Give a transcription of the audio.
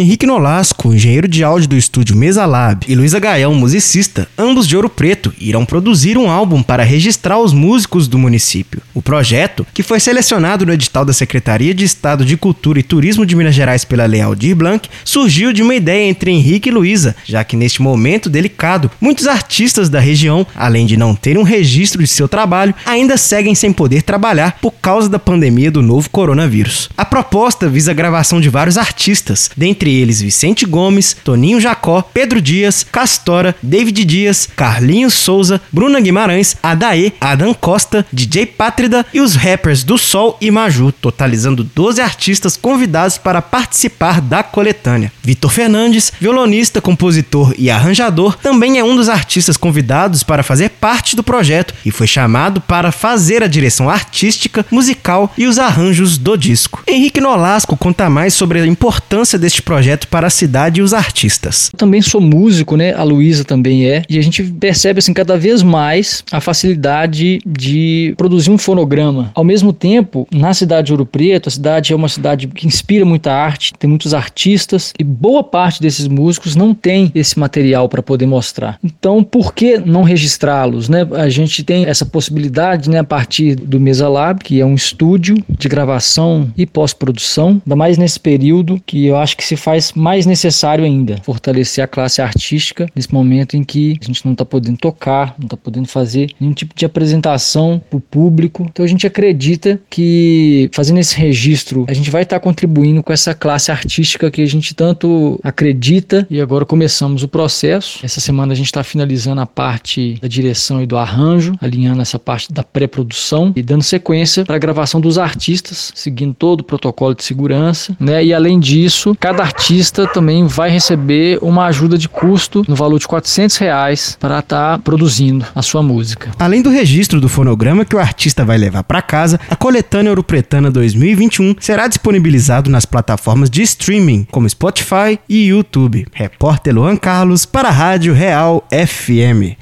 Henrique Nolasco, engenheiro de áudio do estúdio Mesa Lab, e Luísa Gaião, musicista, ambos de Ouro Preto, irão produzir um álbum para registrar os músicos do município. O projeto, que foi selecionado no edital da Secretaria de Estado de Cultura e Turismo de Minas Gerais pela Lei Aldir Blanc, surgiu de uma ideia entre Henrique e Luísa, já que neste momento delicado, muitos artistas da região, além de não terem um registro de seu trabalho, ainda seguem sem poder trabalhar por causa da pandemia do novo coronavírus. A proposta visa a gravação de vários artistas, dentre eles Vicente Gomes, Toninho Jacó, Pedro Dias, Castora, David Dias, Carlinhos Souza, Bruna Guimarães, Adaê, Adam Costa, DJ Pátrida e os rappers do Sol e Maju, totalizando 12 artistas convidados para participar da coletânea. Vitor Fernandes, violonista, compositor e arranjador, também é um dos artistas convidados para fazer parte do projeto e foi chamado para fazer a direção artística, musical e os arranjos do disco. Henrique Nolasco conta mais sobre a importância deste projeto para a cidade e os artistas. Também sou músico, né? A Luísa também é. E a gente percebe assim cada vez mais a facilidade de produzir um fonograma. Ao mesmo tempo, na cidade de Ouro Preto, a cidade é uma cidade que inspira muita arte, tem muitos artistas e boa parte desses músicos não tem esse material para poder mostrar. Então, por que não registrá-los, né? A gente tem essa possibilidade, né, a partir do Mesa Lab, que é um estúdio de gravação e pós-produção, ainda mais nesse período que eu acho que se faz mais necessário ainda fortalecer a classe artística nesse momento em que a gente não está podendo tocar, não está podendo fazer nenhum tipo de apresentação para o público. Então a gente acredita que fazendo esse registro a gente vai estar tá contribuindo com essa classe artística que a gente tanto acredita e agora começamos o processo. Essa semana a gente está finalizando a parte da direção e do arranjo, alinhando essa parte da pré-produção e dando sequência para a gravação dos artistas, seguindo todo o protocolo de segurança, né? E além disso, cada artista também vai receber uma ajuda de custo no valor de 400 reais para estar tá produzindo a sua música. Além do registro do fonograma que o artista vai levar para casa, a coletânea Europretana 2021 será disponibilizado nas plataformas de streaming como Spotify e YouTube. Repórter Luan Carlos para a Rádio Real FM.